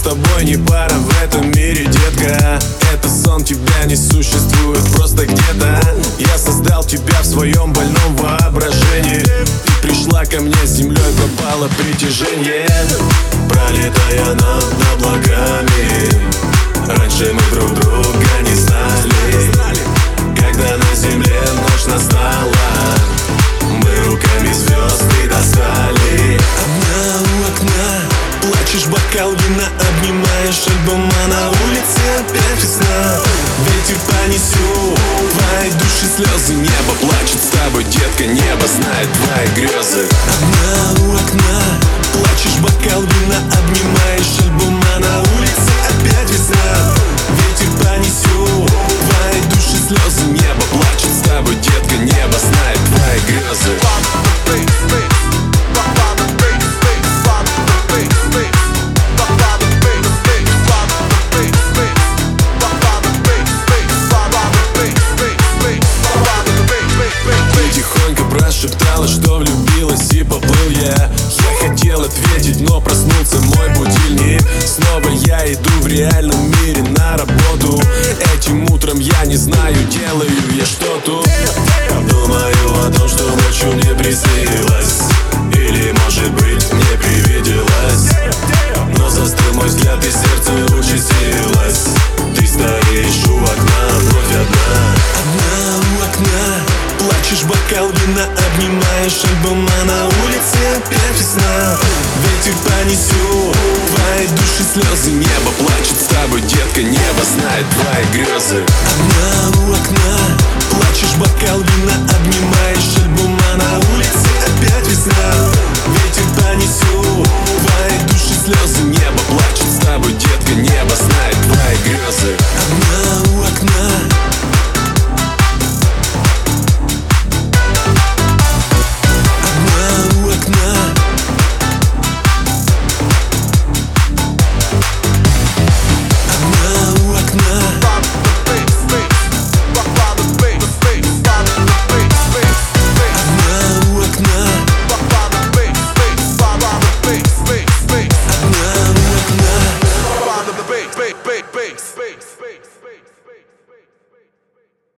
с тобой не пара в этом мире, детка. Это сон, тебя не существует просто где-то. Я создал тебя в своем больном воображении. Ты пришла ко мне с землей, пропало притяжение. Пролетая над облаками. Раньше мы друг друга слезы Небо плачет с тобой, детка Небо знает твои грезы. Одна у окна прошептала, что влюбилась и поплыл я. Я хотел ответить, но проснулся мой будильник. Снова я иду в реальном мире на работу. Этим утром я не знаю, делаю я что тут Думаю о том, что ночью мне приснилось Вина обнимаешь альбом А на улице опять весна Ветер понесет Твои души слезы. Небо плачет с тобой, детка Небо знает твои грезы. Одна у окна Плачешь, бокал вина обнимаешь P, P.